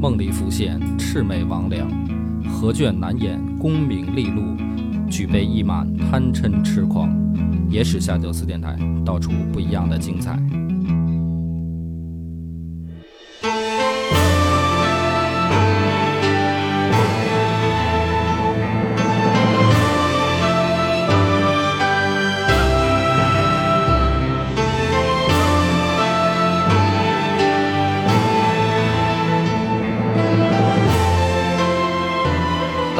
梦里浮现魑魅魍魉，何卷难掩功名利禄，举杯一满贪嗔痴狂。野史下酒四电台，道出不一样的精彩。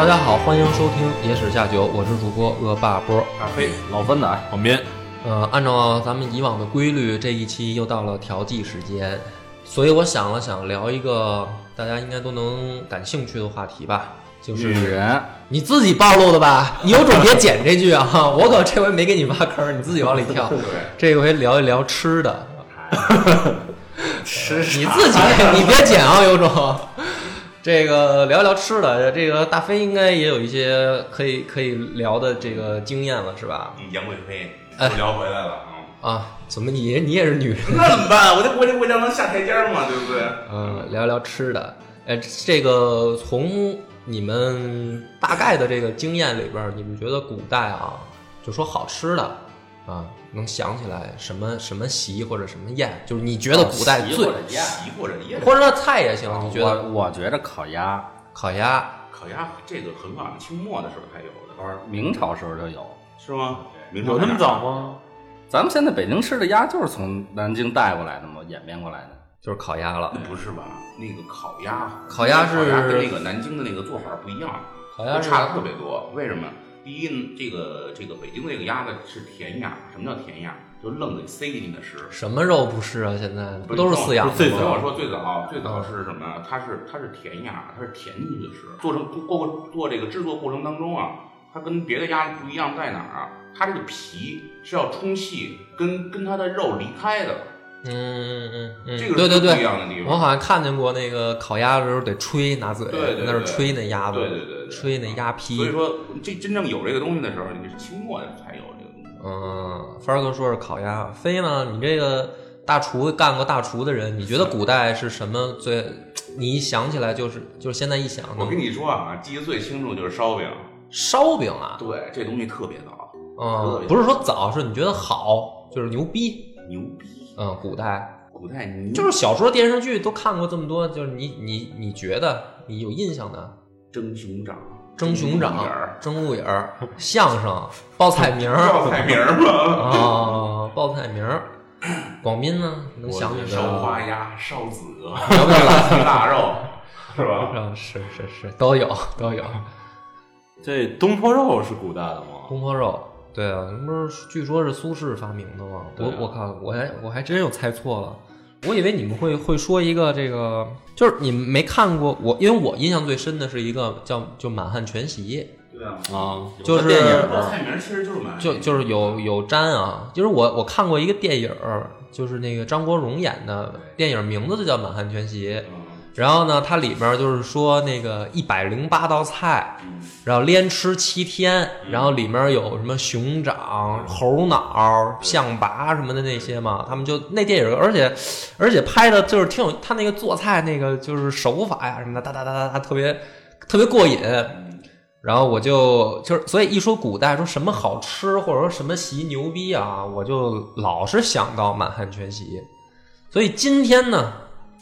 大家好，欢迎收听《野史下酒》，我是主播恶霸波。大飞，老分奶，旁边。呃，按照咱们以往的规律，这一期又到了调剂时间，所以我想了想，聊一个大家应该都能感兴趣的话题吧，就是女人。你自己暴露的吧？你有种别剪这句啊！我可这回没给你挖坑，你自己往里跳。这回聊一聊吃的，吃你自己，你别剪啊，有种。这个聊一聊吃的，这个大飞应该也有一些可以可以聊的这个经验了，是吧？杨贵妃聊回来了啊！啊，怎么你你也是女人？那怎么办？我就我就我让他下台阶儿嘛，对不对？嗯，聊一聊吃的。哎，这个从你们大概的这个经验里边儿，你们觉得古代啊，就说好吃的啊，能想起来什么什么席或者什么宴？就是你觉得古代最席或者宴，席或者宴，或者说菜也行，你觉得我我觉着烤鸭，烤鸭烤鸭这个很晚，清末的时候才有的，不是明朝时候就有。是吗？明朝有那么早吗？咱们现在北京吃的鸭就是从南京带过来的嘛，演变过来的。就是烤鸭了。不是吧？那个烤鸭，烤鸭是跟那个南京的那个做法不一样，烤鸭差的特别多。为什么？第一呢，这个这个北京的这个鸭子是甜鸭，什么叫甜鸭？就愣给塞进去的食。什么肉不是啊？现在不都是饲养的最吗？听我说，最早最早是什么？它是它是甜鸭，它是填进去的食。做成过过做这个制作过程当中啊，它跟别的鸭子不一样在哪儿啊？它这个皮是要充气，跟跟它的肉离开的，嗯嗯嗯嗯，这个对对是不一对，样的地方。我好像看见过那个烤鸭的时候得吹拿嘴，对对对那是吹那鸭子，对对对对吹那鸭皮。所以说，这真正有这个东西的时候，你是清末才有这个东西。嗯，帆儿哥说是烤鸭，飞呢？你这个大厨干过大厨的人，你觉得古代是什么最？你一想起来就是就是现在一想，我跟你说啊，记得最清楚就是烧饼。烧饼啊，对，这东西特别早，嗯，不是说早，是你觉得好，就是牛逼，牛逼。嗯，古代古代你就是小说电视剧都看过这么多，就是你你你觉得你有印象的，蒸熊掌、蒸熊掌蒸鹿眼儿、相声、报菜名儿报菜名儿嘛。啊，报菜名儿。广斌呢，能想起烧来花鸭、烧子鹅、要不要来？腊肉，是吧？啊，是是是，都有都有。这东坡肉是古代的吗？东坡肉，对啊，那不是据说是苏轼发明的吗？我我靠，我还我还真有猜错了，我以为你们会会说一个这个，就是你们没看过我，因为我印象最深的是一个叫就《满汉全席对啊，啊，就是电影？菜名其实就是蛮》，就就是有有沾啊，就是我我看过一个电影，就是那个张国荣演的电影，名字就叫《满汉全席》。嗯然后呢，它里面就是说那个一百零八道菜，然后连吃七天，然后里面有什么熊掌、猴脑、象拔什么的那些嘛，他们就那电影，而且而且拍的就是挺有他那个做菜那个就是手法呀什么的，哒哒哒哒哒，特别特别过瘾。然后我就就是，所以一说古代说什么好吃或者说什么席牛逼啊，我就老是想到满汉全席。所以今天呢，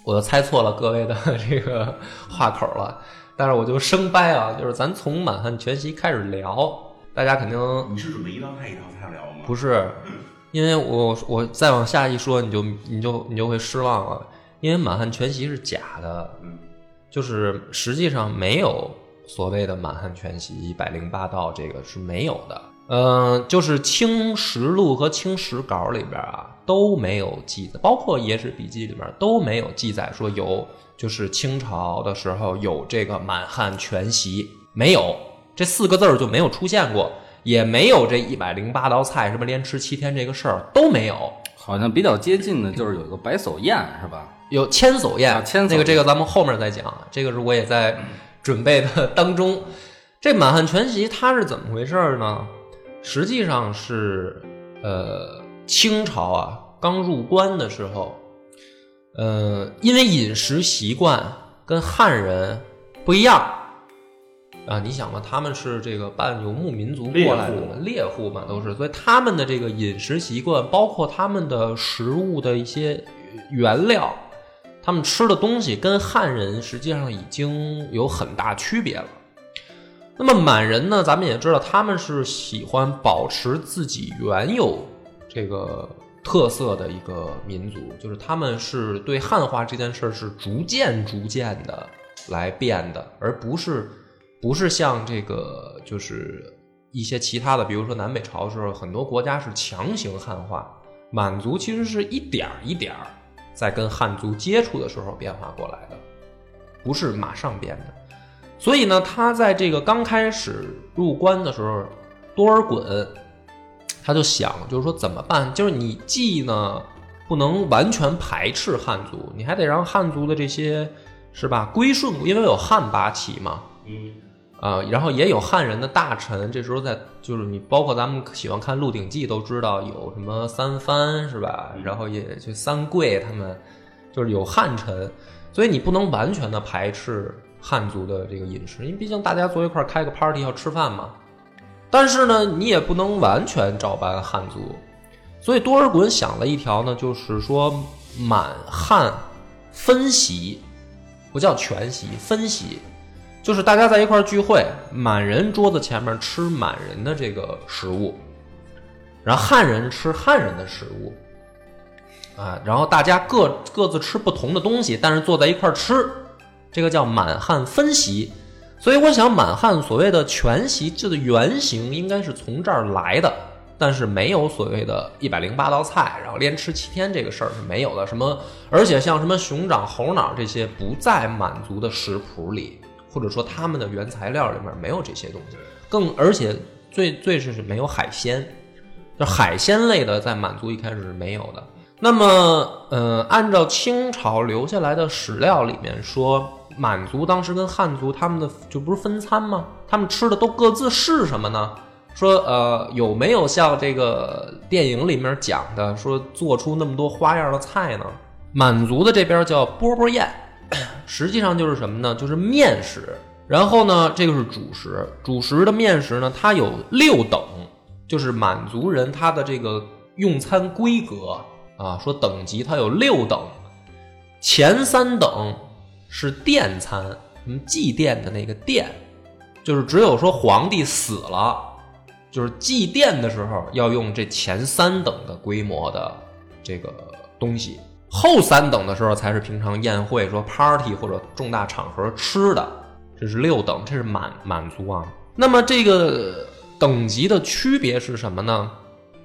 我就猜错了各位的 这个话口了。但是我就生掰啊，就是咱从满汉全席开始聊，大家肯定你是准备一道菜一道菜聊吗？不是，因为我我再往下一说，你就你就你就会失望了，因为满汉全席是假的，嗯，就是实际上没有所谓的满汉全席一百零八道，这个是没有的。嗯、就是《清实录》和《清史稿》里边啊都没有记载，包括《野史笔记》里边都没有记载说有，就是清朝的时候有这个满汉全席，没有这四个字儿就没有出现过，也没有这一百零八道菜什么连吃七天这个事儿都没有。好像比较接近的就是有一个白叟宴，是吧？有千叟宴，啊千叟那个这个咱们后面再讲，这个是我也在准备的当中。这满汉全席它是怎么回事呢？实际上是呃清朝啊刚入关的时候，呃因为饮食习惯跟汉人不一样啊，你想嘛，他们是这个半游牧民族过来的嘛，猎户嘛都是，所以他们的这个饮食习惯，包括他们的食物的一些原料，他们吃的东西跟汉人实际上已经有很大区别了。那么满人呢，咱们也知道他们是喜欢保持自己原有这个特色的一个民族，就是他们是对汉化这件事儿是逐渐逐渐的来变的，而不是不是像这个就是一些其他的，比如说南北朝时候，很多国家是强行汉化，满族其实是一点儿一点儿在跟汉族接触的时候变化过来的，不是马上变的。所以呢，他在这个刚开始入关的时候，多尔衮他就想，就是说怎么办？就是你既呢不能完全排斥汉族，你还得让汉族的这些是吧归顺，因为有汉八旗嘛，嗯，啊、然后也有汉人的大臣，这时候在就是你包括咱们喜欢看《鹿鼎记》都知道有什么三藩是吧？然后也就三桂他们就是有汉臣，所以你不能完全的排斥汉族的这个饮食，因为毕竟大家坐一块开个 party 要吃饭嘛。但是呢，你也不能完全照搬汉族，所以多尔衮想了一条呢，就是说满汉分席，不叫全席，分席。就是大家在一块聚会，满人桌子前面吃满人的这个食物，然后汉人吃汉人的食物，啊，然后大家各各自吃不同的东西，但是坐在一块儿吃，这个叫满汉分席。所以我想，满汉所谓的全席制的原型应该是从这儿来的，但是没有所谓的一百零八道菜，然后连吃七天这个事儿是没有的。什么，而且像什么熊掌、猴脑这些不在满族的食谱里，或者说他们的原材料里面没有这些东西。更而且最最是没有海鲜，就海鲜类的在满族一开始是没有的。那么，呃，按照清朝留下来的史料里面说，满族当时跟汉族他们的就不是分餐吗？他们吃的都各自是什么呢？说呃，有没有像这个电影里面讲的，说做出那么多花样的菜呢？满族的这边叫饽饽宴，实际上就是什么呢？就是面食。然后呢，这个是主食，主食的面食呢，它有六等，就是满族人他的这个用餐规格啊，说等级它有六等，前三等是殿餐，什么祭奠的那个奠，就是只有说皇帝死了，就是祭奠的时候要用这前三等的规模的这个东西，后三等的时候才是平常宴会说 party 或者重大场合吃的，这是六等，这是满满族啊。那么这个等级的区别是什么呢？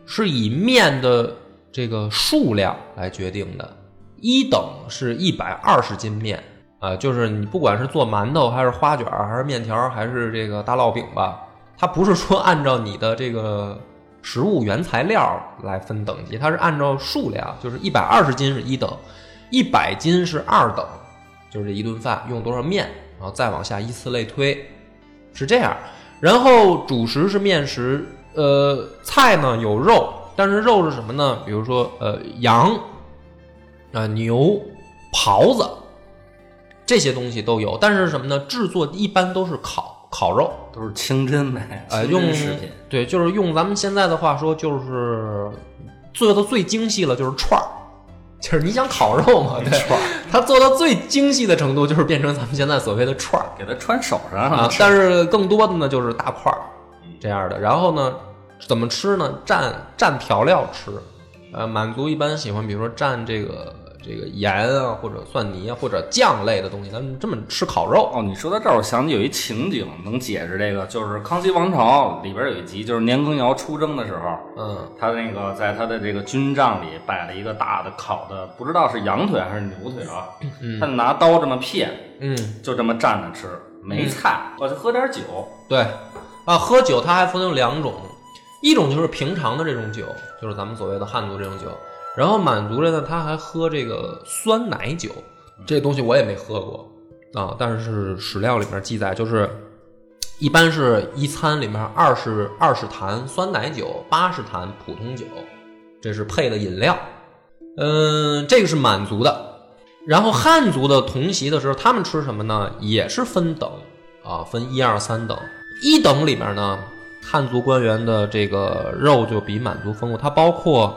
是以面的这个数量来决定的。一等是一百二十斤面啊、就是你不管是做馒头还是花卷还是面条还是这个大烙饼吧，它不是说按照你的这个食物原材料来分等级，它是按照数量，就是一百二十斤是一等，一百斤是二等，就是这一顿饭用多少面，然后再往下依次类推，是这样。然后主食是面食，呃，菜呢有肉，但是肉是什么呢？比如说呃羊啊、牛、狍子这些东西都有，但是什么呢？制作一般都是烤烤肉，都是清真呗，呃，用真食品。对，就是用咱们现在的话说，就是做的最精细了，就是串儿，就是你想烤肉嘛，对，它做到最精细的程度，就是变成咱们现在所谓的串儿。给它穿手上啊，但是更多的呢就是大块儿这样的。然后呢，怎么吃呢？蘸蘸调料吃。呃，满族一般喜欢，比如说蘸这个这个盐啊，或者蒜泥啊，或者酱类的东西，他们这么吃烤肉。哦，你说到这儿，我想起有一情景能解释这个，就是《康熙王朝》里边有一集，就是年羹尧出征的时候，嗯他那个在他的这个军帐里摆了一个大的烤的，不知道是羊腿还是牛腿啊，他拿刀这么片，嗯，就这么蘸着吃，没菜，我就喝点酒。对啊，喝酒它还分有两种，一种就是平常的这种酒，就是咱们所谓的汉族这种酒。然后满族人呢，他还喝这个酸奶酒，这东西我也没喝过啊，但是史料里面记载，就是一般是一餐里面二十二十坛酸奶酒，八十坛普通酒，这是配的饮料。嗯，这个是满族的。然后汉族的同席的时候，他们吃什么呢？也是分等啊，分一二三等。一等里面呢，汉族官员的这个肉就比满族丰富，它包括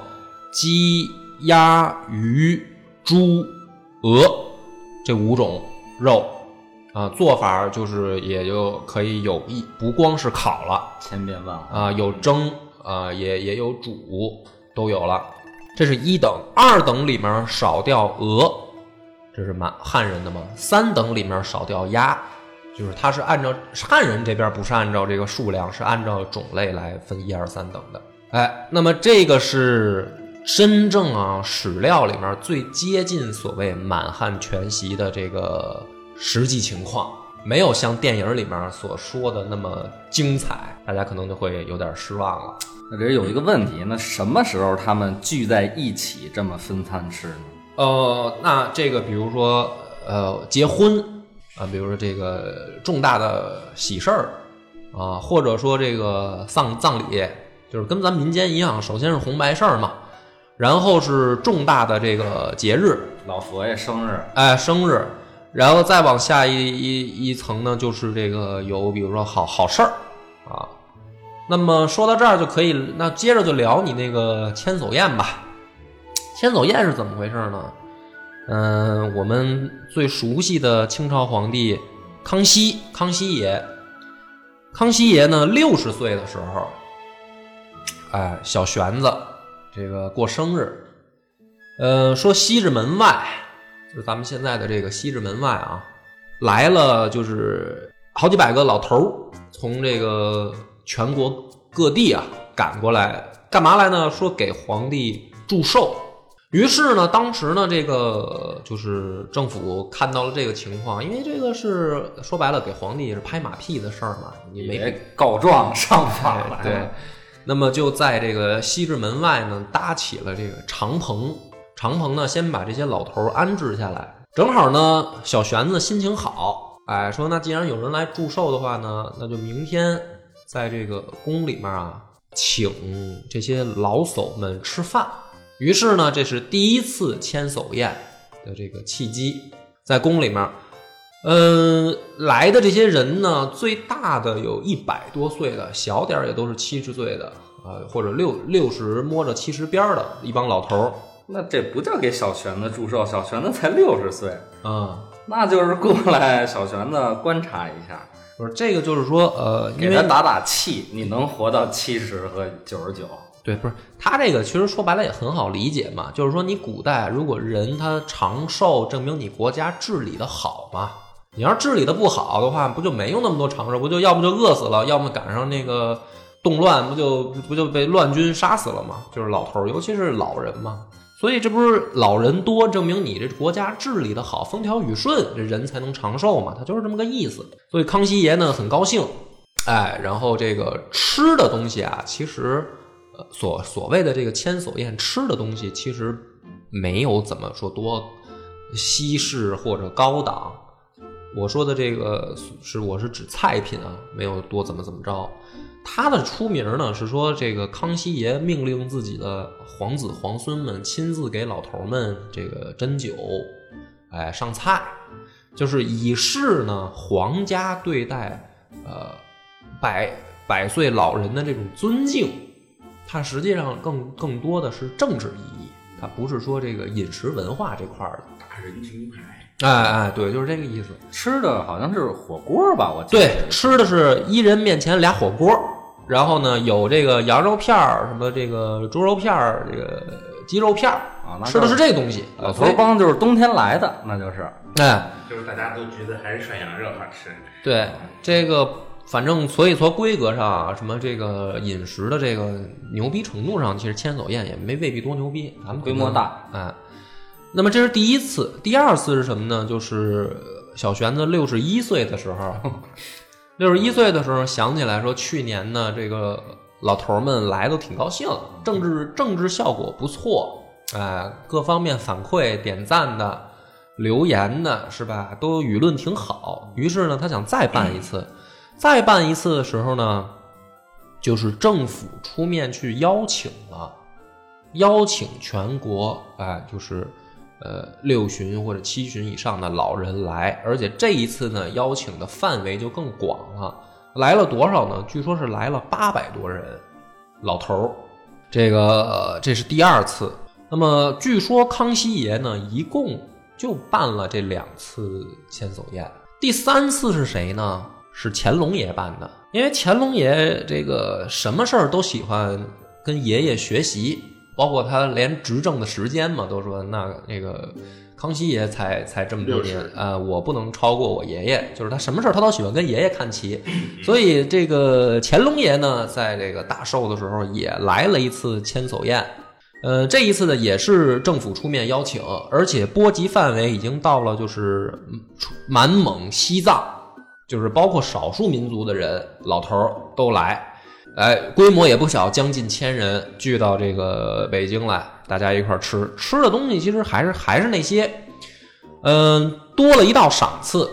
鸡、鸭、鱼、猪、鹅这五种肉啊，做法就是也就可以有一不光是烤了千变万化，啊，有蒸啊，也也有煮，都有了。这是一等，二等里面少掉鹅，这是满汉人的嘛。三等里面少掉鸭，就是它是按照汉人这边不是按照这个数量，是按照种类来分一二三等的。哎，那么这个是真正啊史料里面最接近所谓满汉全席的这个实际情况，没有像电影里面所说的那么精彩，大家可能就会有点失望了。那这有一个问题，那什么时候他们聚在一起这么分餐吃呢？呃，那这个比如说呃结婚啊，比如说这个重大的喜事儿啊，或者说这个丧葬礼，就是跟咱民间一样，首先是红白事儿嘛，然后是重大的这个节日，老佛爷生日，哎，生日，然后再往下一一一层呢，就是这个有比如说好好事儿啊。那么说到这儿就可以，那接着就聊你那个千叟宴吧。千叟宴是怎么回事呢？嗯、我们最熟悉的清朝皇帝康熙，康熙爷，康熙爷呢六十岁的时候，哎，小玄子这个过生日，呃，说西直门外，就是咱们现在的这个西直门外啊，来了就是好几百个老头儿，从这个全国各地啊赶过来，干嘛来呢？说给皇帝祝寿。于是呢，当时呢，这个就是政府看到了这个情况，因为这个是说白了给皇帝是拍马屁的事儿嘛，你没告状上 访来了。那么就在这个西直门外呢，搭起了这个长棚。长棚呢，先把这些老头安置下来。正好呢，小玄子心情好，哎，说那既然有人来祝寿的话呢，那就明天在这个宫里面啊，请这些老叟们吃饭。于是呢，这是第一次千叟宴的这个契机，在宫里面。嗯，来的这些人呢，最大的有一百多岁的，小点儿也都是七十岁的啊、或者六六十摸着七十边儿的一帮老头儿那这不叫给小玄子祝寿，小玄子才六十岁，啊。那就是过来小玄子观察一下，不是这个，就是说，呃，因为给他打打气，你能活到七十和九十九。对，不是他这个，其实说白了也很好理解嘛，就是说你古代如果人他长寿，证明你国家治理的好嘛。你要治理的不好的话，不就没有那么多长寿，不就要不就饿死了，要么赶上那个动乱，不就不就被乱军杀死了吗？就是老头儿，尤其是老人嘛。所以这不是老人多，证明你这国家治理的好，风调雨顺，这人才能长寿嘛，他就是这么个意思。所以康熙爷呢很高兴，哎，然后这个吃的东西啊，其实所所谓的这个千叟宴吃的东西，其实没有怎么说多西式或者高档。我说的这个是我是指菜品啊，没有多怎么怎么着。他的出名呢是说，这个康熙爷命令自己的皇子皇孙们亲自给老头们这个斟酒，哎上菜，就是以示呢皇家对待呃百百岁老人的这种尊敬。它实际上更更多的是政治意义，它不是说这个饮食文化这块儿的。大人情牌，哎哎，对，就是这个意思。吃的好像是火锅吧？我记得对，吃的是一人面前俩火锅，然后呢有这个羊肉片儿，什么这个猪肉片儿，这个鸡肉片儿，啊，那吃的是这东西。老头儿帮就是冬天来的，那就是哎，就是大家都觉得还是涮羊肉好吃。对这个，反正所以从规格上啊，什么这个饮食的这个牛逼程度上，其实千叟宴也没未必多牛逼，咱们规模大。哎，那么这是第一次，第二次是什么呢？就是小玄子六十一岁的时候，六十一岁的时候想起来说，去年呢这个老头们来都挺高兴，政治政治效果不错，哎，各方面反馈点赞的。留言的是吧？都舆论挺好，于是呢，他想再办一次。再办一次的时候呢，就是政府出面去邀请了，邀请全国，哎，就是呃六旬或者七旬以上的老人来，而且这一次呢，邀请的范围就更广了。来了多少呢？据说是来了八百多人，老头儿。这个、这是第二次。那么据说康熙爷呢，一共就办了这两次千叟宴。第三次是谁呢？是乾隆爷办的，因为乾隆爷这个什么事儿都喜欢跟爷爷学习，包括他连执政的时间嘛，都说那那个康熙爷才才这么多年啊、呃我不能超过我爷爷，就是他什么事儿他都喜欢跟爷爷看齐，所以这个乾隆爷呢，在这个大寿的时候也来了一次千叟宴。呃，这一次呢也是政府出面邀请，而且波及范围已经到了就是满蒙、西藏，就是包括少数民族的人，老头儿都来，哎，规模也不小，将近千人聚到这个北京来，大家一块儿吃。吃的东西其实还是还是那些，嗯，多了一道赏赐，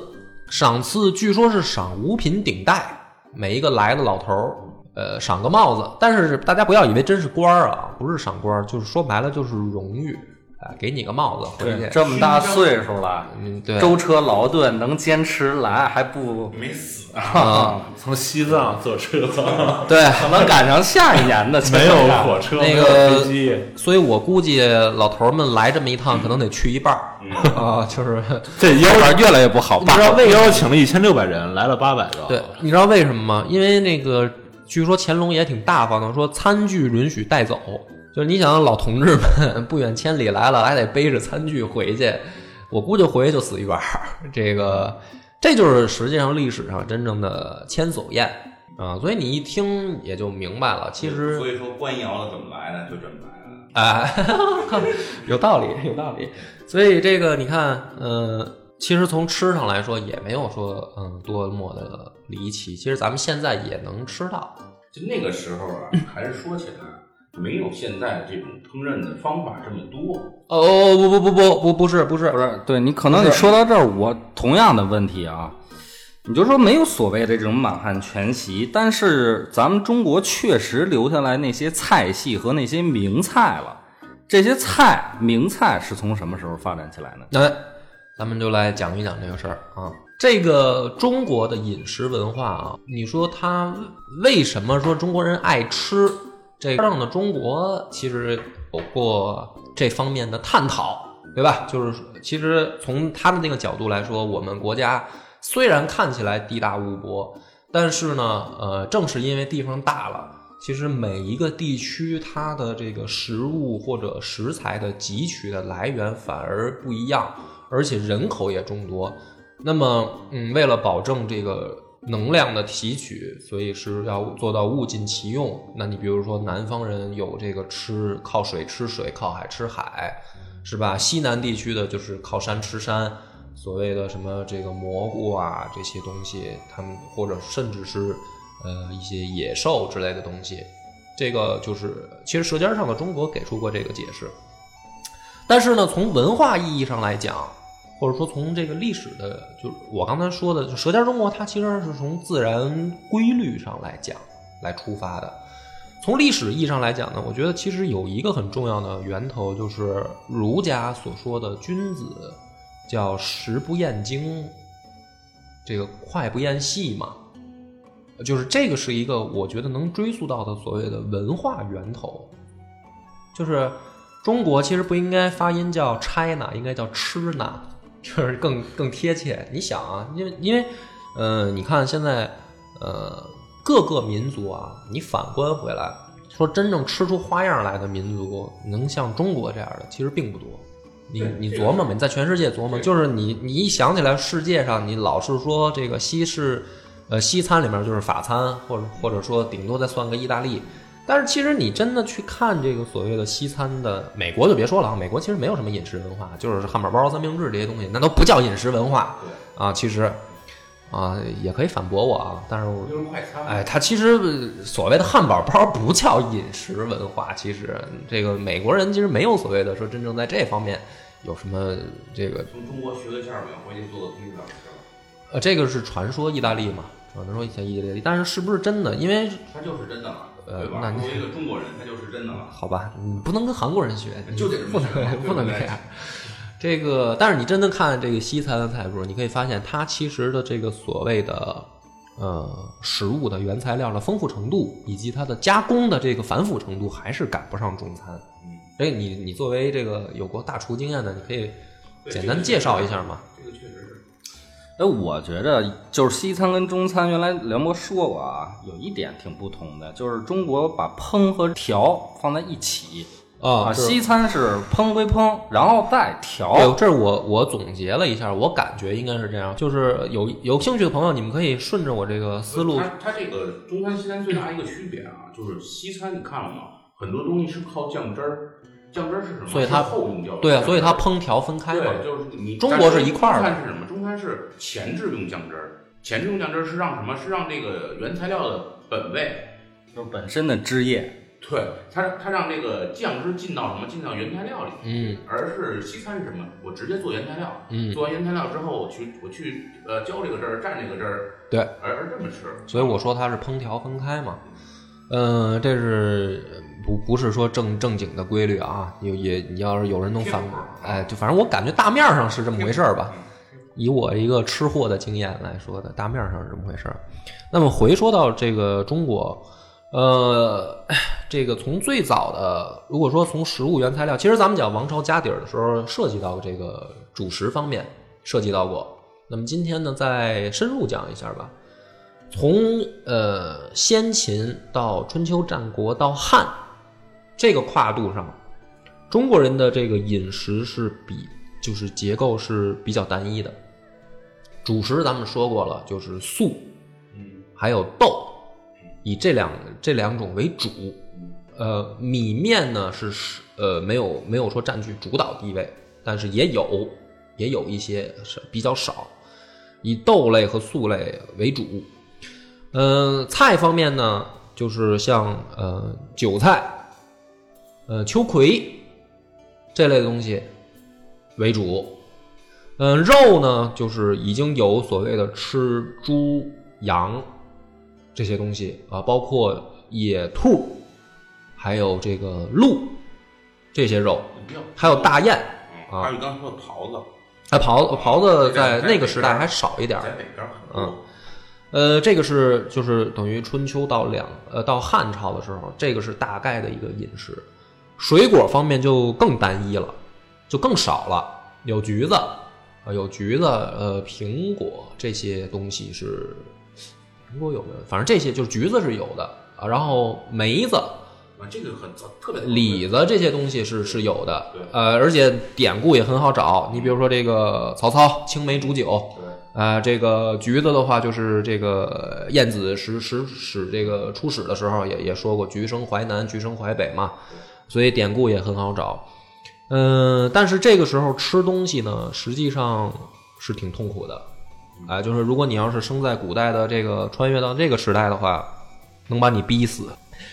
赏赐据说是赏五品顶戴，每一个来的老头儿，呃，赏个帽子。但是大家不要以为真是官儿啊，不是赏官儿，就是说白了就是荣誉，啊，给你个帽子回去。这么大岁数了，嗯，对，舟车劳顿能坚持来，还不没死啊！啊，从西藏坐车，对，可能赶上下一年的没有火车，那没有个飞机，所以我估计老头儿们来这么一趟，可能得去一半儿、啊，就是 这邀越来越不好你知道邀为什么邀请了一千六百人，来了八百个。对，你知道为什么吗？因为那个据说乾隆也挺大方的，说餐具允许带走。就是你想老同志们不远千里来了，还得背着餐具回去，我估计回去就死一半儿。这个，这就是实际上历史上真正的千叟宴啊。所以你一听也就明白了，其实所以说官窑的怎么来的，就这么来的。哎，有道理，有道理。所以这个你看，呃，其实从吃上来说，也没有说嗯多么的离奇。其实咱们现在也能吃到。就那个时候啊，还是说起来，没有现在这种烹饪的方法这么多。哦，不不不不不不是不是不是，对你可能你说到这儿，我同样的问题啊，你就说没有所谓的这种满汉全席，但是咱们中国确实留下来那些菜系和那些名菜了。这些菜名菜是从什么时候发展起来呢？那咱们就来讲一讲这个事儿啊。这个中国的饮食文化啊，你说它为什么说中国人爱吃？这个上的中国其实有过这方面的探讨，对吧？就是其实从他的那个角度来说，我们国家虽然看起来地大物博，但是呢，呃，正是因为地方大了，其实每一个地区它的这个食物或者食材的汲取的来源反而不一样，而且人口也众多。那么，嗯，为了保证这个能量的提取，所以是要做到物尽其用。那你比如说，南方人有这个吃靠水吃水，靠海吃海，是吧？西南地区的就是靠山吃山，所谓的什么这个蘑菇啊这些东西，他们或者甚至是呃一些野兽之类的东西，这个就是其实《舌尖上的中国》给出过这个解释。但是呢，从文化意义上来讲，或者说从这个历史的，就是我刚才说的，就《舌尖中国》，它其实是从自然规律上来讲来出发的。从历史意义上来讲呢，我觉得其实有一个很重要的源头，就是儒家所说的君子叫食不厌精，这个快不厌细嘛，就是这个是一个我觉得能追溯到的所谓的文化源头，就是中国其实不应该发音叫 China，应该叫吃呢，就是更更贴切。你想啊，因为因为呃，你看现在呃各个民族啊，你反观回来，说真正吃出花样来的民族，能像中国这样的，其实并不多。你你琢磨吧，你在全世界琢磨，就是你你一想起来世界上，你老是说这个西式，呃西餐里面就是法餐，或者或者说顶多再算个意大利。但是其实你真的去看这个所谓的西餐的，美国就别说了啊，美国其实没有什么饮食文化，就是汉堡包、三明治这些东西，那都不叫饮食文化啊。其实啊，也可以反驳我啊，但是我就是快餐。哎，它其实呃所谓的汉堡包不叫饮食文化，其实这个美国人其实没有所谓的说真正在这方面有什么这个从中国学的馅儿饼，回去做的披萨，是吧？呃，这个是传说意大利嘛，传说以前意大利，但是是不是真的？因为它就是真的了，呃？那你作为一个中国人，他就是真的了。好吧，你不能跟韩国人学，你就得不能 不能这样。这个，但是你真的看这个西餐的菜谱，你可以发现它其实的这个所谓的呃食物的原材料的丰富程度，以及它的加工的这个繁复程度，还是赶不上中餐。嗯，所以你你作为这个有过大厨经验的，你可以简单介绍一下吗。这个确实是。哎，我觉着就是西餐跟中餐，原来梁博说过啊，有一点挺不同的，就是中国把烹和调放在一起啊西餐是烹归烹，然后再调。对，这是我我总结了一下，我感觉应该是这样，就是有有兴趣的朋友，你们可以顺着我这个思路，它它这个中餐西餐最大一个区别啊，就是西餐你看了吗？很多东西是靠酱汁儿，酱汁儿是什么？所以它是后用酱。对啊，所以它烹调分开嘛。对，就是你中国是一块儿的中餐是什么？中餐是前置用酱汁儿，前置用酱汁儿是让什么？是让这个原材料的本味。就是本身的汁液，对，它它让这个酱汁进到什么？进到原材料里。嗯，而是西餐是什么？我直接做原材料。嗯做完原材料之后，我去我去呃浇这个汁儿，蘸这个汁儿，对，而而这么吃。所以我说它是烹调分开嘛。嗯、这是不不是说正正经的规律啊？有也你要是有人能反偏颇，哎，就反正我感觉大面上是这么回事儿吧。以我一个吃货的经验来说的，大面上是这么回事儿。那么回说到这个中国，呃，这个从最早的，如果说从食物原材料，其实咱们讲王朝家底儿的时候，涉及到这个主食方面涉及到过。那么今天呢，再深入讲一下吧。从呃先秦到春秋战国到汉这个跨度上，中国人的这个饮食是比就是结构是比较单一的。主食咱们说过了，就是素，嗯还有豆，以这两这两种为主。呃，米面呢是是呃没有没有说占据主导地位，但是也有也有一些是比较少，以豆类和素类为主。呃，菜方面呢，就是像呃韭菜、呃秋葵这类的东西为主。嗯、肉呢，就是已经有所谓的吃猪、羊这些东西啊，包括野兔，还有这个鹿这些肉，还有大雁。啊还有你刚才说的狍子，哎，狍子狍子在在那个时代还少一点儿在，北边很嗯。呃，这个是就是等于春秋到两呃到汉朝的时候，这个是大概的一个饮食。水果方面就更单一了，就更少了，有橘子啊、有橘子，呃，苹果这些东西是苹果有没有？反正这些就是橘子是有的啊，然后梅子、啊，这个很早，特别早李子这些东西是是有的对，呃，而且典故也很好找。你比如说这个曹操青梅煮酒，对，啊、这个橘子的话，就是这个晏子使使使这个出使的时候也也说过“橘生淮南，橘生淮北”嘛，所以典故也很好找。嗯、但是这个时候吃东西呢，实际上是挺痛苦的，啊、就是如果你要是生在古代的这个穿越到这个时代的话，能把你逼死。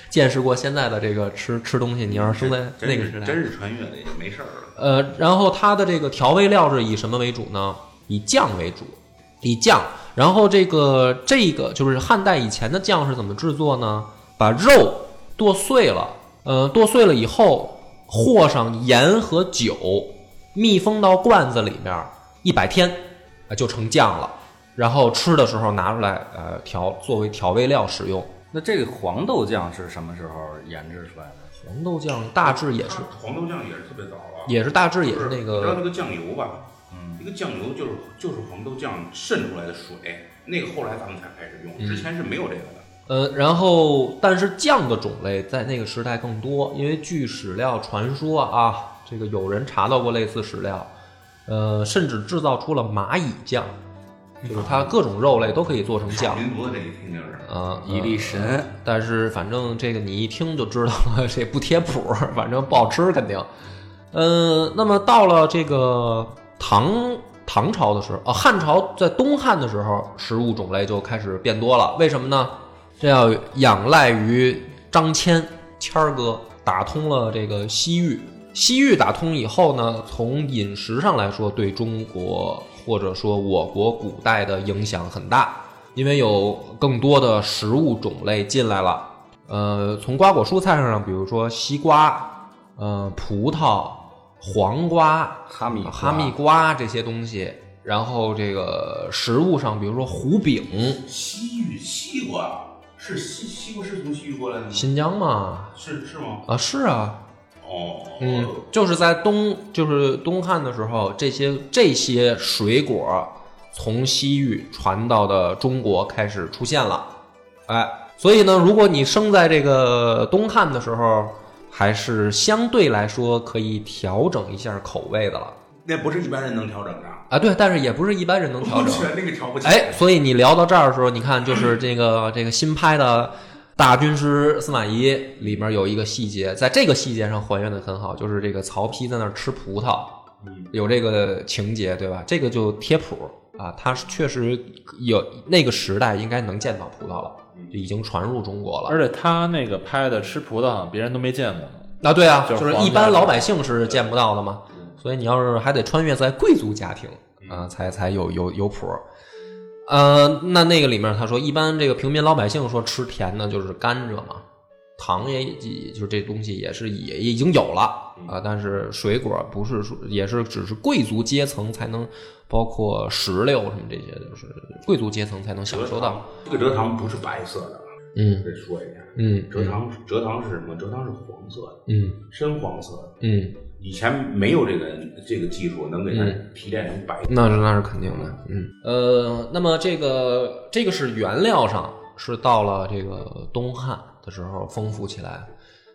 见识过现在的这个吃吃东西，你要是生在那个时代，是真是穿越的也没事儿了。呃，然后它的这个调味料是以什么为主呢？以酱为主，以酱。然后这个这个就是汉代以前的酱是怎么制作呢？把肉剁碎了，呃，剁碎了以后和上盐和酒，密封到罐子里面一百天，啊、就成酱了。然后吃的时候拿出来，呃，调作为调味料使用。那这个黄豆酱是什么时候研制出来的？黄豆酱大致也是黄豆酱也是特别早了，也是大致也是那个你知道那个个酱油吧？嗯，那个酱油就是就是黄豆酱渗出来的水，那个后来咱们才开始用，嗯之前是没有这个的。呃，然后但是酱的种类在那个时代更多，因为据史料传说啊，这个有人查到过类似史料，呃，甚至制造出了蚂蚁酱，就是它各种肉类都可以做成酱。民族的这一听就是，啊，蚁力神，但是反正这个你一听就知道了，这不贴谱，反正不好吃肯定。呃，那么到了这个唐唐朝的时候，啊，汉朝在东汉的时候，食物种类就开始变多了。为什么呢？这要仰赖于张骞谦儿哥打通了这个西域。西域打通以后呢，从饮食上来说，对中国或者说我国古代的影响很大，因为有更多的食物种类进来了。呃，从瓜果蔬菜上，比如说西瓜、呃葡萄、黄瓜、哈密瓜哈密瓜这些东西，然后这个食物上，比如说胡饼，西域西瓜是西西瓜是从西域过来的吗？新疆嘛，是是吗？啊是啊，哦，嗯，就是在东就是东汉的时候，这些这些水果从西域传到的中国开始出现了，哎，所以呢，如果你生在这个东汉的时候，还是相对来说可以调整一下口味的了那不是一般人能调整的。啊。对，但是也不是一般人能调整。全那个调不起。哎，所以你聊到这儿的时候，你看，就是这个这个新拍的《大军师司马懿》里面有一个细节，在这个细节上还原的很好，就是这个曹丕在那儿吃葡萄，有这个情节，对吧？这个就贴谱啊，他是确实有那个时代应该能见到葡萄了，就已经传入中国了。而且他那个拍的吃葡萄，别人都没见过呢。啊，对啊，就是一般老百姓是见不到的嘛，所以你要是还得穿越在贵族家庭啊，才才有有有谱。呃，那那个里面他说，一般这个平民老百姓说吃甜的就是甘蔗嘛，糖也也就是这东西也是也已经有了啊，但是水果不是说也是只是贵族阶层才能，包括石榴什么这些，就是贵族阶层才能享受到。这个蔗糖不是白色的，嗯得说一下，嗯蔗糖蔗糖是什么？蔗糖是黄色的，嗯深黄色的。嗯，以前没有这个这个技术能给它嗯。提炼成白。那是那是肯定的，嗯，呃，那么这个这个是原料上是到了这个东汉的时候丰富起来，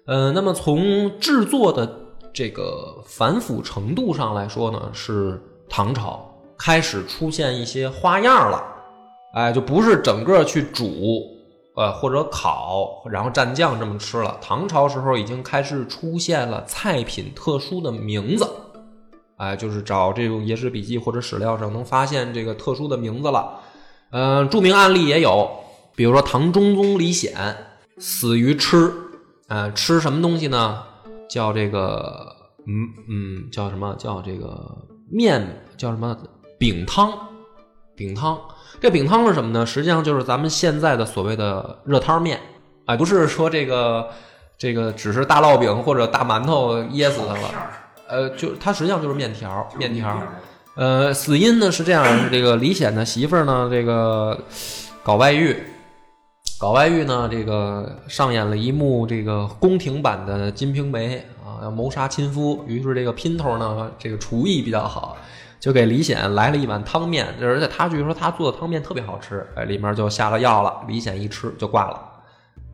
呃，那么从制作的这个繁复程度上来说呢，是唐朝开始出现一些花样了，哎，就不是整个去煮，呃或者烤，然后蘸酱这么吃了。唐朝时候已经开始出现了菜品特殊的名字。哎，就是找这种野史笔记或者史料上能发现这个特殊的名字了。嗯、著名案例也有，比如说唐中宗李显死于吃，呃，吃什么东西呢？叫这个，嗯嗯，叫什么？叫这个面，叫什么？饼汤，饼汤。这饼汤是什么呢？实际上就是咱们现在的所谓的热汤面，哎，不是说这个这个只是大烙饼或者大馒头噎死它了。呃，就它实际上就是面条，面条。呃，死因呢是这样，是这个李显的媳妇儿呢，这个搞外遇，搞外遇呢，这个上演了一幕这个宫廷版的《金瓶梅》啊，要谋杀亲夫。于是这个姘头呢，这个厨艺比较好，就给李显来了一碗汤面，而且他据说他做的汤面特别好吃，哎，里面就下了药了，李显一吃就挂了。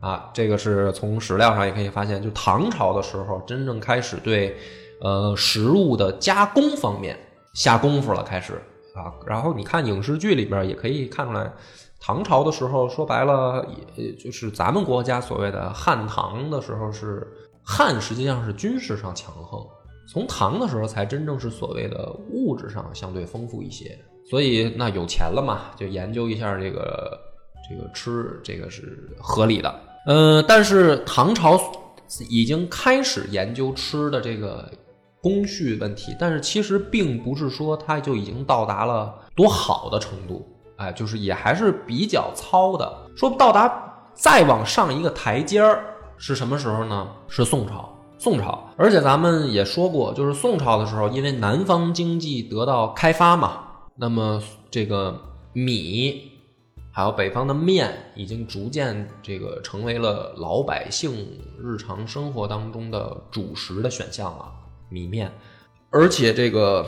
啊，这个是从史料上也可以发现，就唐朝的时候，真正开始对呃食物的加工方面下功夫了，开始啊。然后你看影视剧里边也可以看出来，唐朝的时候说白了，也就是咱们国家所谓的汉唐的时候是汉，实际上是军事上强横，从唐的时候才真正是所谓的物质上相对丰富一些。所以那有钱了嘛，就研究一下这个这个吃，这个是合理的。呃，但是唐朝已经开始研究吃的这个工序问题，但是其实并不是说它就已经到达了多好的程度，哎，就是也还是比较糙的。说到达再往上一个台阶儿是什么时候呢？是宋朝。宋朝，而且咱们也说过，就是宋朝的时候，因为南方经济得到开发嘛，那么这个米还有北方的面，已经逐渐这个成为了老百姓日常生活当中的主食的选项了，米面。而且这个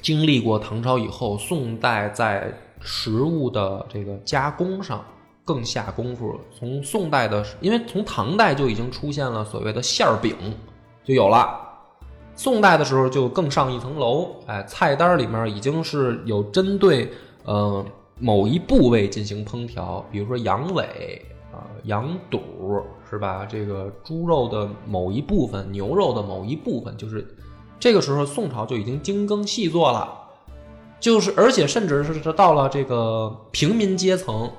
经历过唐朝以后，宋代在食物的这个加工上更下功夫。从宋代的，因为从唐代就已经出现了所谓的馅儿饼，就有了。宋代的时候就更上一层楼，哎，菜单里面已经是有针对呃某一部位进行烹调，比如说羊尾啊、羊肚是吧？这个猪肉的某一部分、牛肉的某一部分，就是这个时候宋朝就已经精耕细作了，就是而且甚至是到了这个平民阶层。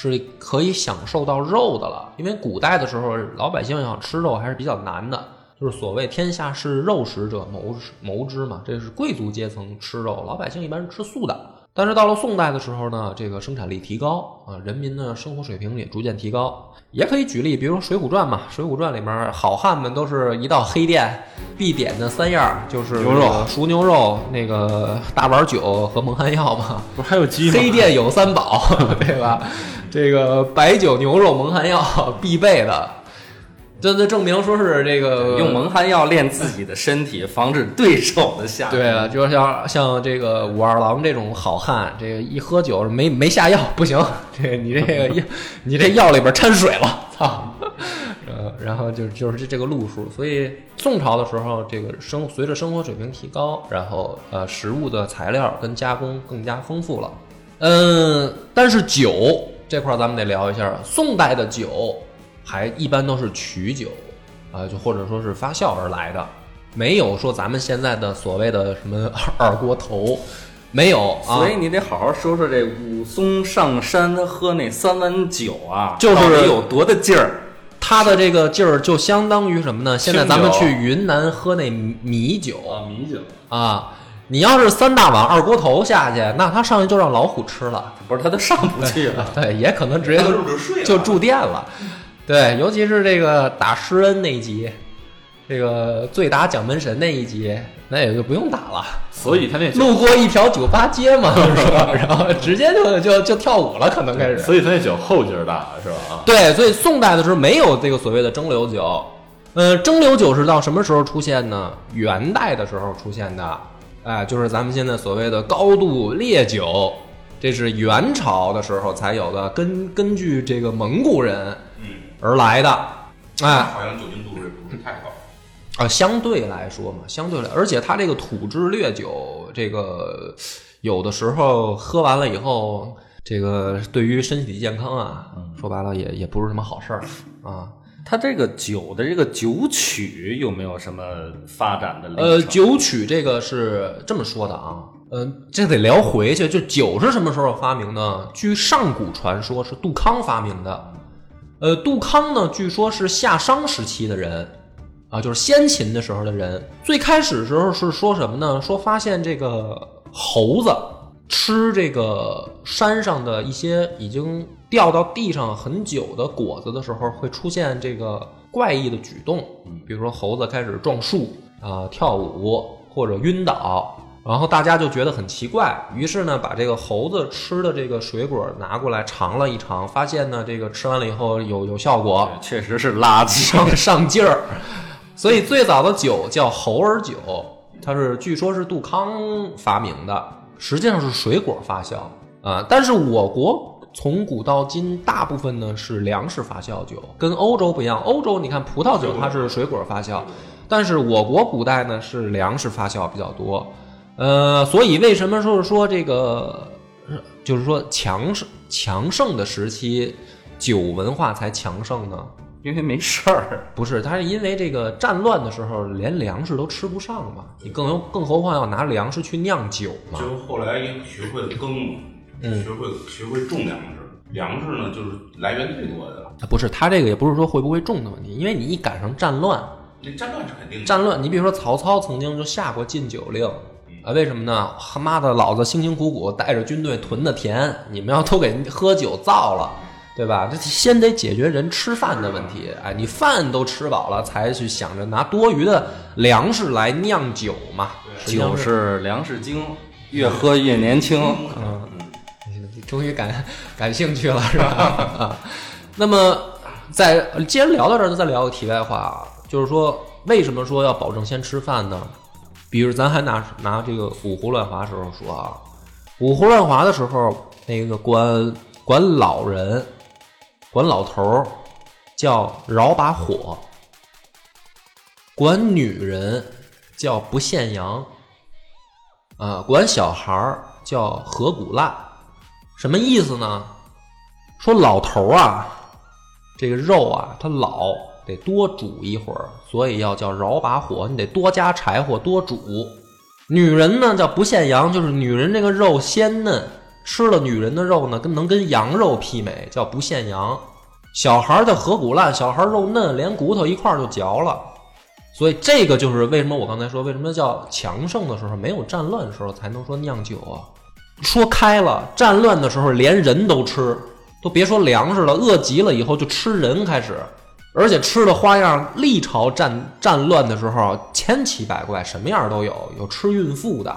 是可以享受到肉的了，因为古代的时候，老百姓想吃肉还是比较难的。就是所谓“天下是肉食者谋谋之”嘛，这是贵族阶层吃肉，老百姓一般是吃素的。但是到了宋代的时候呢，这个生产力提高啊，人民的生活水平也逐渐提高。也可以举例，比如《水浒传》嘛，《水浒传》里面好汉们都是一到黑店必点的三样，就是牛肉、熟牛肉、那个大碗酒和蒙汗药嘛。不是还有鸡吗？黑店有三宝，对吧？这个白酒、牛肉、蒙汗药必备的，这这证明说是这个用蒙汗药练自己的身体，防止对手的下。对啊，就像像这个武二郎这种好汉，这个一喝酒没没下药不行，这个你这个药你这药里边掺水了，操！呃，然后就就是这这个路数，所以宋朝的时候，这个生随着生活水平提高，然后呃食物的材料跟加工更加丰富了。嗯，但是酒这块儿咱们得聊一下，宋代的酒还一般都是曲酒啊、就或者说是发酵而来的，没有说咱们现在的所谓的什么二二锅头，没有啊。所以你得好好说说这武松上山他喝那三碗酒啊，就是到底有多大劲儿。他的这个劲儿就相当于什么呢？现在咱们去云南喝那米酒啊，米酒。啊，你要是三大碗二锅头下去，那他上去就让老虎吃了。不是他都上不去了。对，也可能直接就就住店了。对，尤其是这个打施恩那一集，这个醉打蒋门神那一集，那也就不用打了，所以他那酒，路过一条酒吧街嘛，是吧？然后直接就就就跳舞了，可能开始。所以他那酒后劲儿大，是吧？啊，对，所以宋代的时候没有这个所谓的蒸馏酒，呃，蒸馏酒是到什么时候出现呢？元代的时候出现的，哎，就是咱们现在所谓的高度烈酒，这是元朝的时候才有的，根根据这个蒙古人嗯，而来的，哎，好像酒精度数也不是太高。啊，相对来说嘛，相对来，而且它这个土制烈酒，这个有的时候喝完了以后，这个对于身体健康啊，说白了也也不是什么好事儿啊。它这个酒的这个酒曲有没有什么发展的？呃，酒曲这个是这么说的啊，嗯、这得聊回去。就酒是什么时候发明的？据上古传说是杜康发明的。呃，杜康呢，据说是夏商时期的人啊，就是先秦的时候的人。最开始的时候是说什么呢？说发现这个猴子吃这个山上的一些已经掉到地上很久的果子的时候，会出现这个怪异的举动，比如说猴子开始撞树啊、跳舞或者晕倒。然后大家就觉得很奇怪，于是呢，把这个猴子吃的这个水果拿过来尝了一尝，发现呢，这个吃完了以后有有效果，确实是垃圾。上上劲儿。所以最早的酒叫猴儿酒，它是据说是杜康发明的，实际上是水果发酵啊。但是我国从古到今大部分呢是粮食发酵酒，跟欧洲不一样。欧洲你看葡萄酒它是水果发酵，但是我国古代呢是粮食发酵比较多。呃，所以为什么说是说这个，呃就是说强盛强盛的时期，酒文化才强盛呢？因为没事儿。不是，它是因为这个战乱的时候，连粮食都吃不上嘛，你更有更何况要拿粮食去酿酒嘛就。是后来也学会了耕嘛，嗯学会学会种粮食。粮食呢，就是来源最多的。不是，他这个也不是说会不会种的问题，因为你一赶上战乱，那战乱是肯定的。战乱，你比如说曹操曾经就下过禁酒令，啊，为什么呢？他妈的，老子辛辛苦苦带着军队屯的田，你们要都给喝酒造了，对吧？这先得解决人吃饭的问题，哎，你饭都吃饱了，才去想着拿多余的粮食来酿酒嘛。酒是粮食精，越喝越年轻。嗯，终于感感兴趣了，是吧？啊，那么在既然聊到这儿，就再聊个题外话啊，就是说为什么说要保证先吃饭呢？比如咱还拿拿这个五胡乱华时候说啊，五胡乱华的时候，那个管管老人、管老头叫饶把火，管女人叫不限阳，啊，管小孩叫合谷烂，什么意思呢？说老头啊，这个肉啊，它老得多煮一会儿，所以要叫饶把火，你得多加柴火多煮。女人呢叫不限羊，就是女人这个肉鲜嫩，吃了女人的肉呢，跟能跟羊肉媲美，叫不限羊。小孩儿的合谷烂，小孩儿肉嫩，连骨头一块儿就嚼了。所以这个就是为什么我刚才说，为什么叫强盛的时候没有战乱的时候才能说酿酒啊？说开了，战乱的时候连人都吃，都别说粮食了，饿极了以后就吃人开始，而且吃的花样，历朝战战乱的时候千奇百怪，什么样都有，有吃孕妇的，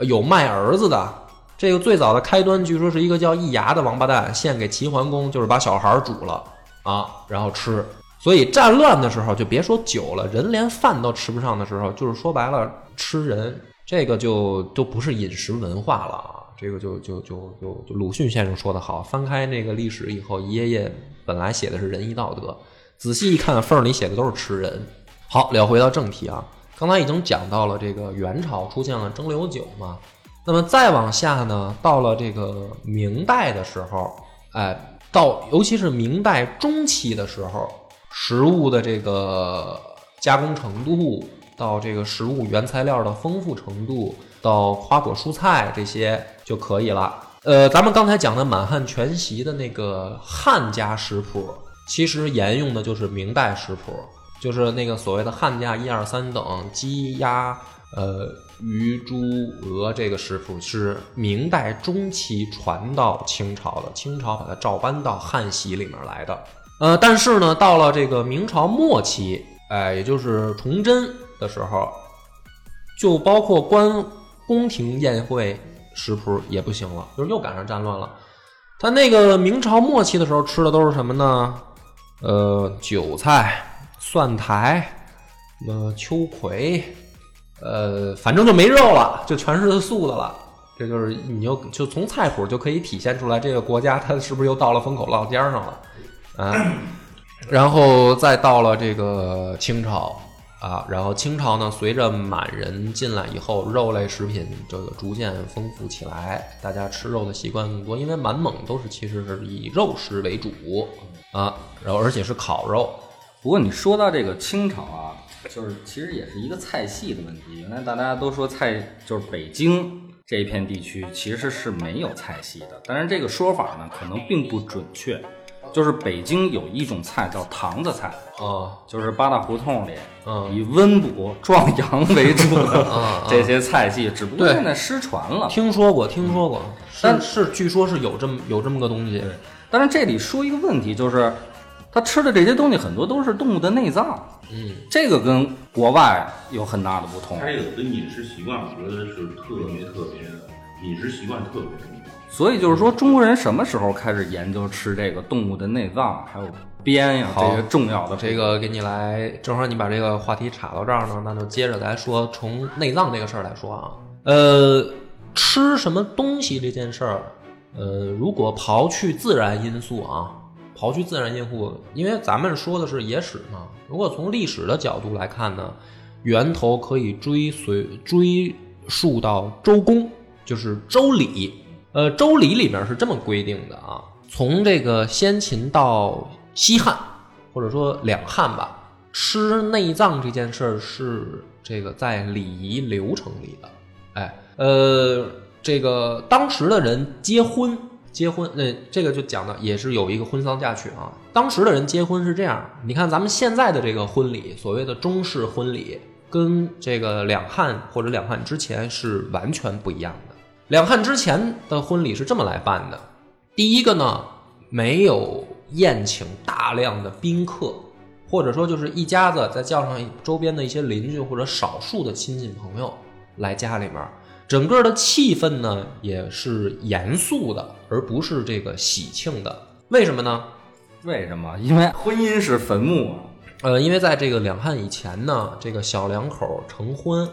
有卖儿子的。这个最早的开端，据说是一个叫易牙的王八蛋献给齐桓公，就是把小孩煮了啊，然后吃。所以战乱的时候，就别说酒了，人连饭都吃不上的时候，就是说白了吃人，这个就都不是饮食文化了啊。这个就就就就就鲁迅先生说的好，翻开那个历史以后，一页页本来写的是仁义道德，仔细一看缝里写的都是吃人。好，聊回到正题啊，刚才已经讲到了这个元朝出现了蒸馏酒嘛，那么再往下呢，到了这个明代的时候，哎，到尤其是明代中期的时候，食物的这个加工程度，到这个食物原材料的丰富程度，到花果蔬菜这些就可以了。呃，咱们刚才讲的满汉全席的那个汉家食谱，其实沿用的就是明代食谱，就是那个所谓的汉家一二三等鸡鸭呃鱼猪鹅这个食谱是明代中期传到清朝的，清朝把它照搬到汉席里面来的。呃，但是呢，到了这个明朝末期，哎，也就是崇祯的时候，就包括官宫廷宴会食谱也不行了，就是又赶上战乱了。他那个明朝末期的时候吃的都是什么呢？呃，韭菜、蒜苔、呃秋葵，呃，反正就没肉了，就全是素的了。这就是你就就从菜谱就可以体现出来，这个国家它是不是又到了风口浪尖上了啊？然后再到了这个清朝啊，然后清朝呢，随着满人进来以后，肉类食品这个逐渐丰富起来，大家吃肉的习惯更多，因为满蒙都是其实是以肉食为主啊，然后而且是烤肉，不过你说到这个清朝啊，就是其实也是一个菜系的问题。原来大家都说菜就是北京这一片地区其实是没有菜系的，但是这个说法呢可能并不准确。就是北京有一种菜叫堂子菜，啊就是八大胡同里嗯以温补壮阳为主嗯的嗯 这些菜系，只不过现在失传了。听说过，听说过，但是是，据说是有这么有这么个东西，但是这里说一个问题，就是他吃的这些东西很多都是动物的内脏，嗯，这个跟国外有很大的不同他。这个跟饮食习惯，我觉得是特别特别的，饮食习惯特别重要。所以就是说，中国人什么时候开始研究吃这个动物的内脏，还有鞭呀这些重要的这个给你来，正好你把这个话题岔到这儿呢，那就接着来说，从内脏这个事儿来说啊，呃，吃什么东西这件事儿，呃，如果刨去自然因素啊，刨去自然因素，因为咱们说的是野史嘛，如果从历史的角度来看呢，源头可以追随追溯到周公，就是周礼。呃，周礼里面是这么规定的啊，从这个先秦到西汉，或者说两汉吧，吃内脏这件事儿是这个在礼仪流程里的。哎，呃，这个当时的人结婚，结婚，那、这个就讲的也是有一个婚丧嫁娶啊。当时的人结婚是这样，你看咱们现在的这个婚礼，所谓的中式婚礼，跟这个两汉或者两汉之前是完全不一样的。两汉之前的婚礼是这么来办的：第一个呢，没有宴请大量的宾客，或者说就是一家子再叫上周边的一些邻居或者少数的亲戚朋友来家里面，整个的气氛呢也是严肃的，而不是这个喜庆的。为什么呢？为什么？因为婚姻是坟墓啊。呃，因为在这个两汉以前呢，这个小两口成婚，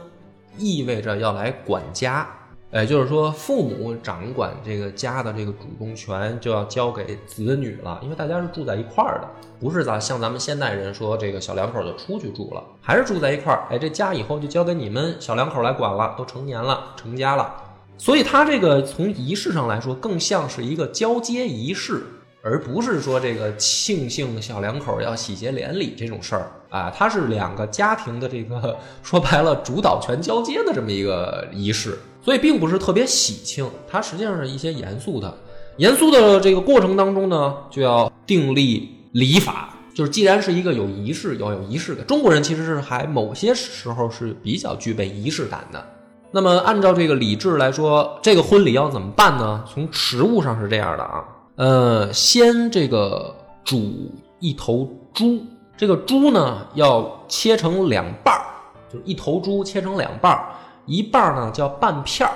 意味着要来管家，哎，就是说父母掌管这个家的这个主动权就要交给子女了，因为大家是住在一块儿的，不是咱像咱们现代人说这个小两口就出去住了，还是住在一块儿，哎，这家以后就交给你们小两口来管了，都成年了，成家了，所以他这个从仪式上来说，更像是一个交接仪式。而不是说这个庆幸小两口要喜结连理这种事儿啊，它是两个家庭的这个 说白了主导权交接的这么一个仪式，所以并不是特别喜庆，它实际上是一些严肃的。严肃的这个过程当中呢，就要订立礼法，就是既然是一个有仪式，要有仪式感。中国人其实是还某些时候是比较具备仪式感的。那么按照这个礼制来说，这个婚礼要怎么办呢？从食物上是这样的啊。呃，先这个煮一头猪，这个猪呢要切成两半儿，就是一头猪切成两半儿，一半呢叫半片儿，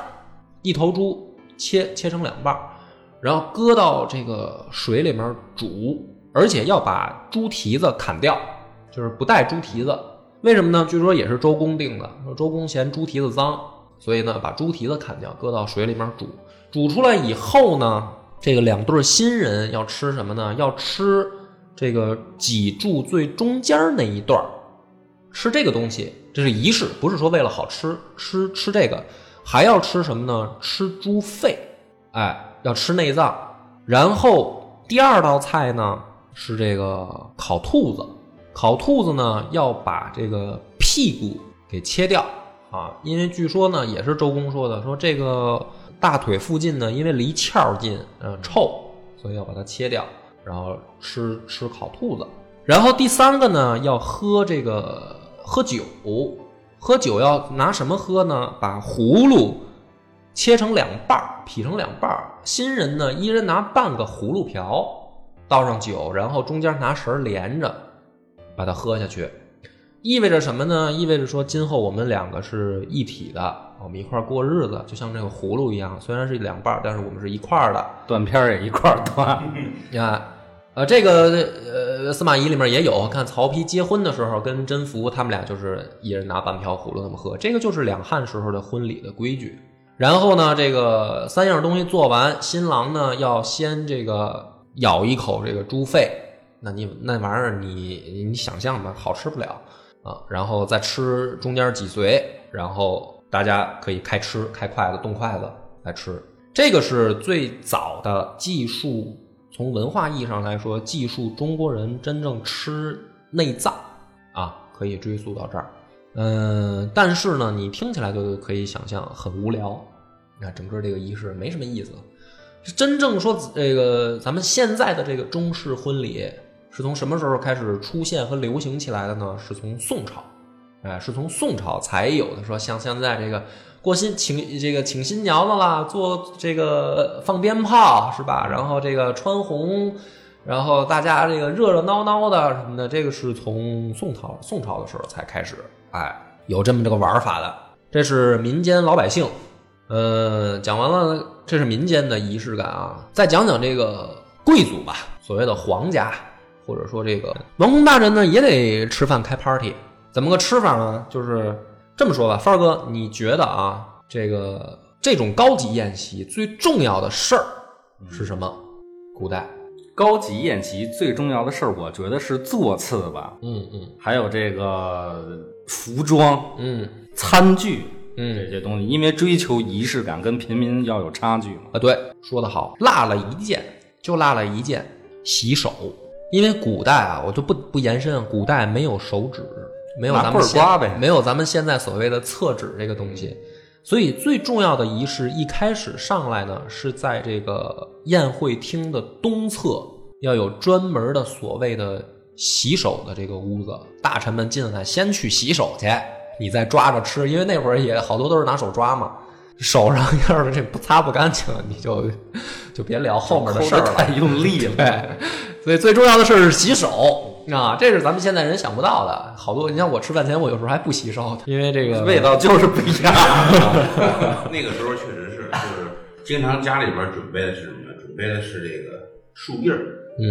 一头猪切切成两半，然后搁到这个水里面煮，而且要把猪蹄子砍掉，就是不带猪蹄子。为什么呢？据说也是周公定的，说周公嫌猪蹄子脏，所以呢把猪蹄子砍掉，搁到水里面煮，煮出来以后呢。这个两对新人要吃什么呢？要吃这个脊柱最中间那一段吃这个东西，这是仪式，不是说为了好吃，吃吃这个，还要吃什么呢？吃猪肺，哎，要吃内脏。然后第二道菜呢是这个烤兔子，烤兔子呢要把这个屁股给切掉啊，因为据说呢也是周公说的，说这个。大腿附近呢，因为离鞘近，呃，臭，所以要把它切掉，然后吃吃烤兔子。然后第三个呢，要喝这个喝酒，喝酒要拿什么喝呢？把葫芦切成两半儿，劈成两半儿。新人呢，一人拿半个葫芦瓢，倒上酒，然后中间拿绳连着，把它喝下去。意味着什么呢？意味着说，今后我们两个是一体的，我们一块儿过日子，就像这个葫芦一样，虽然是两半儿，但是我们是一块儿的。断片儿也一块儿断。你看，呃，这个呃，司马懿里面也有，看曹丕结婚的时候跟甄宓他们俩就是一人拿半瓢葫芦那么喝，这个就是两汉时候的婚礼的规矩。然后呢，这个三样东西做完，新郎呢要先这个咬一口这个猪肺，那你那玩意儿你你想象吧，好吃不了。啊，然后再吃中间几髓，然后大家可以开吃，开筷子动筷子来吃。这个是最早的技术，从文化意义上来说，技术中国人真正吃内脏啊，可以追溯到这儿。嗯，但是呢，你听起来就可以想象很无聊。你看整个这个仪式没什么意思。真正说这个咱们现在的这个中式婚礼。是从什么时候开始出现和流行起来的呢？是从宋朝，哎，是从宋朝才有的。说像现在这个过新请这个请新娘子啦，做这个放鞭炮是吧？然后这个穿红，然后大家这个热热闹闹的什么的，这个是从宋朝宋朝的时候才开始，哎，有这么这个玩法的。这是民间老百姓，呃，讲完了，这是民间的仪式感啊。再讲讲这个贵族吧，所谓的皇家。或者说这个王公大人呢也得吃饭开 party，怎么个吃法呢？就是这么说吧，范儿哥，你觉得啊，这个这种高级宴席最重要的事儿是什么？古代高级宴席最重要的事儿，我觉得是座次吧。嗯嗯，还有这个服装，嗯餐具，嗯这些东西，因为追求仪式感，跟平民要有差距嘛。啊，对，说得好，落了一件就落了一件，洗手。因为古代啊，我就不不延伸，古代没有手指，没有咱们现没有咱们现在所谓的厕纸这个东西，所以最重要的仪式一开始上来呢，是在这个宴会厅的东侧要有专门的所谓的洗手的这个屋子，大臣们进来先去洗手去，你再抓着吃，因为那会儿也好多都是拿手抓嘛。手上要是这不擦不干净，你就就别聊后面的事儿了。太用力了，对，所以最重要的事儿是洗手。啊，这是咱们现在人想不到的。好多，你像我吃饭前，我有时候还不洗手，因为这个味道就是不一样。那个时候确实是，就是经常家里边准备的是什么呢？准备的是这个树叶儿，嗯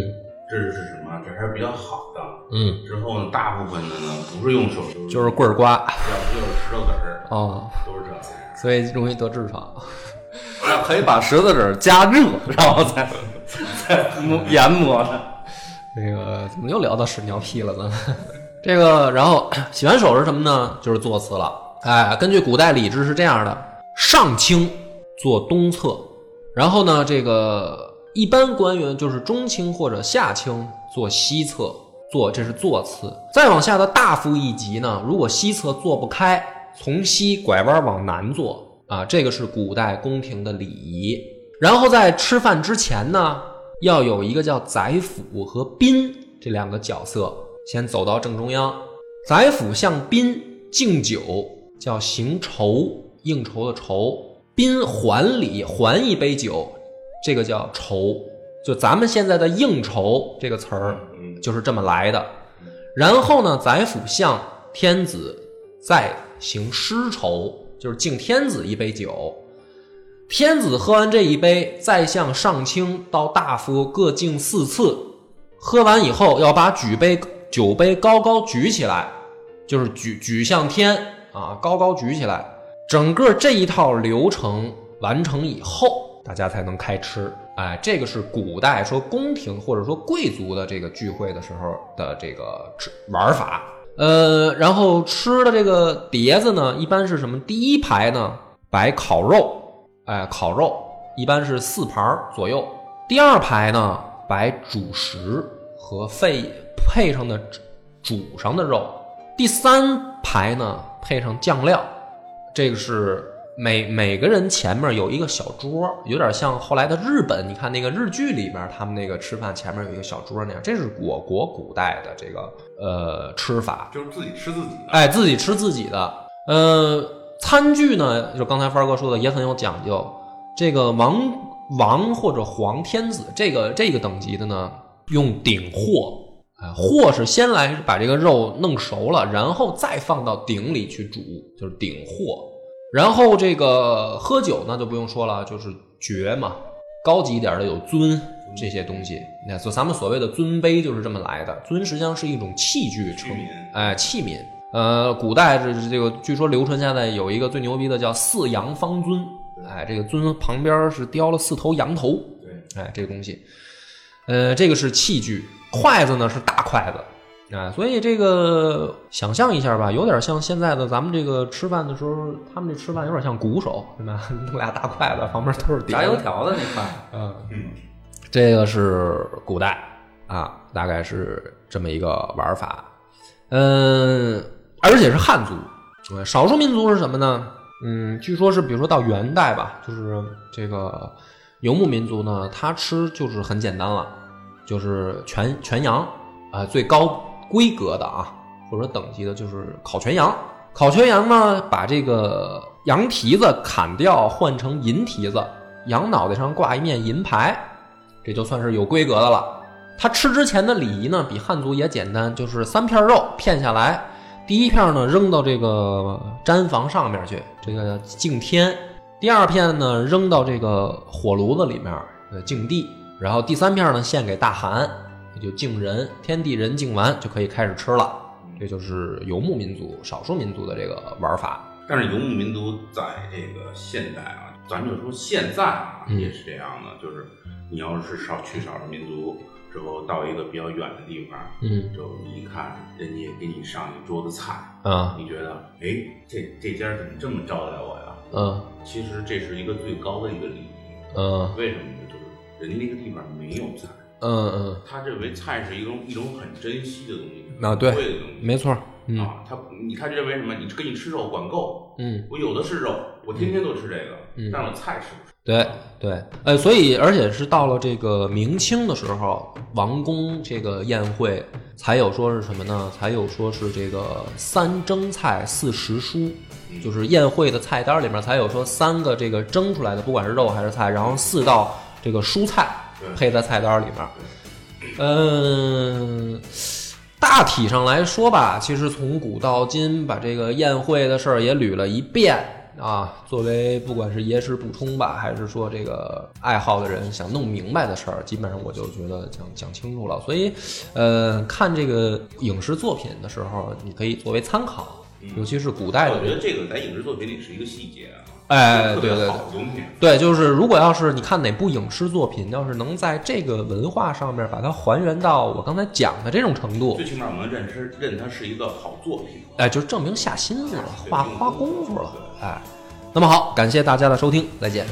这是什么？这还是比较好的。嗯，之后呢，大部分的呢不是用手，就是棍儿刮要不就是石头子儿，哦，都是这样。所以容易得痔疮。可以把石子儿加热，然后再再磨研磨它。这个怎么又聊到屎尿屁了？呢 这个，然后洗完手是什么呢？就是坐次了。哎，根据古代礼制是这样的：上清坐东侧，然后呢，这个一般官员就是中清或者下清坐西侧，坐这是坐次。再往下的大夫一级呢，如果西侧坐不开，从西拐弯往南坐啊，这个是古代宫廷的礼仪。然后在吃饭之前呢，要有一个叫宰辅和宾这两个角色先走到正中央，宰辅向宾敬酒，叫行酬，应酬的酬；宾还礼，还一杯酒，这个叫酬。就咱们现在的应酬这个词儿，嗯，就是这么来的。然后呢，宰辅向天子再行诗酬，就是敬天子一杯酒。天子喝完这一杯，再向上卿到大夫各敬四次。喝完以后，要把举杯酒杯高高举起来，就是举举向天啊，高高举起来。整个这一套流程完成以后，大家才能开吃。哎，这个是古代说宫廷或者说贵族的这个聚会的时候的这个吃玩法。呃，然后吃的这个碟子呢，一般是什么？第一排呢摆烤肉，哎，烤肉一般是四盘儿左右。第二排呢摆主食和配配上的煮上的肉。第三排呢配上酱料，这个是每每个人前面有一个小桌，有点像后来的日本。你看那个日剧里面，他们那个吃饭前面有一个小桌那样，这是我国古代的这个呃吃法。就是自己吃自己的。哎，自己吃自己的。呃，餐具呢，就刚才帆儿哥说的也很有讲究。这个王王或者皇天子这个这个等级的呢，用鼎货。哎，货是先来把这个肉弄熟了，然后再放到鼎里去煮，就是鼎货。然后这个喝酒呢，就不用说了，就是爵嘛，高级一点的有尊这些东西。那所咱们所谓的尊杯就是这么来的。尊实际上是一种器具称，哎，器皿。呃，古代这这个据说流传下来有一个最牛逼的叫四羊方尊，哎，这个尊旁边是雕了四头羊头，对，哎，这个东西，呃，这个是器具，筷子呢是大筷子，啊，所以这个想象一下吧，有点像现在的咱们这个吃饭的时候，他们这吃饭有点像鼓手，对吧？弄俩大筷子，旁边都是炸油条的那块，嗯，嗯，这个是古代啊，大概是这么一个玩法。嗯，而且是汉族。呃少数民族是什么呢？嗯，据说是比如说到元代吧，就是这个游牧民族呢，他吃就是很简单了，就是全全羊啊、最高规格的啊，或者说等级的，就是烤全羊。烤全羊呢，把这个羊蹄子砍掉，换成银蹄子，羊脑袋上挂一面银牌，这就算是有规格的了。他吃之前的礼仪呢，比汉族也简单，就是三片肉片下来，第一片呢扔到这个毡房上面去，这个敬天；第二片呢扔到这个火炉子里面，呃敬地；然后第三片呢献给大汗，也就敬人，天地人敬完就可以开始吃了。这就是游牧民族、少数民族的这个玩法。但是游牧民族在这个现代啊，咱就说现在啊，嗯也是这样的，就是你要是少去少数民族之后，到一个比较远的地方，嗯就你一看人家给你上一桌子菜，啊你觉得，哎，这这家怎么这么招待我呀？嗯其实这是一个最高的一个礼仪。嗯为什么呢？就是人家那个地方没有菜，嗯嗯，他认为菜是一种一种很珍惜的东西，啊对贵的东西，没错。嗯啊，他你他认为什么？你跟你吃肉管够，嗯。我有的是肉，我天天都吃这个，嗯但是我菜吃不吃？对对，呃，所以而且是到了这个明清的时候，王宫这个宴会才有说是什么呢？才有说是这个三蒸菜四时蔬，就是宴会的菜单里面才有说三个这个蒸出来的，不管是肉还是菜，然后四道这个蔬菜配在菜单里面。嗯，大体上来说吧，其实从古到今，把这个宴会的事儿也捋了一遍啊。作为不管是野史补充吧，还是说这个爱好的人想弄明白的事儿，基本上我就觉得讲讲清楚了。所以，呃，看这个影视作品的时候，你可以作为参考，尤其是古代我觉得这个在影视作品里是一个细节啊，哎对对对。对，就是如果要是你看哪部影视作品，要是能在这个文化上面把它还原到我刚才讲的这种程度最，起码我们认知认它是一个好作品。哎，就证明下心思了，花花功夫了，哎。那么好，感谢大家的收听，再见。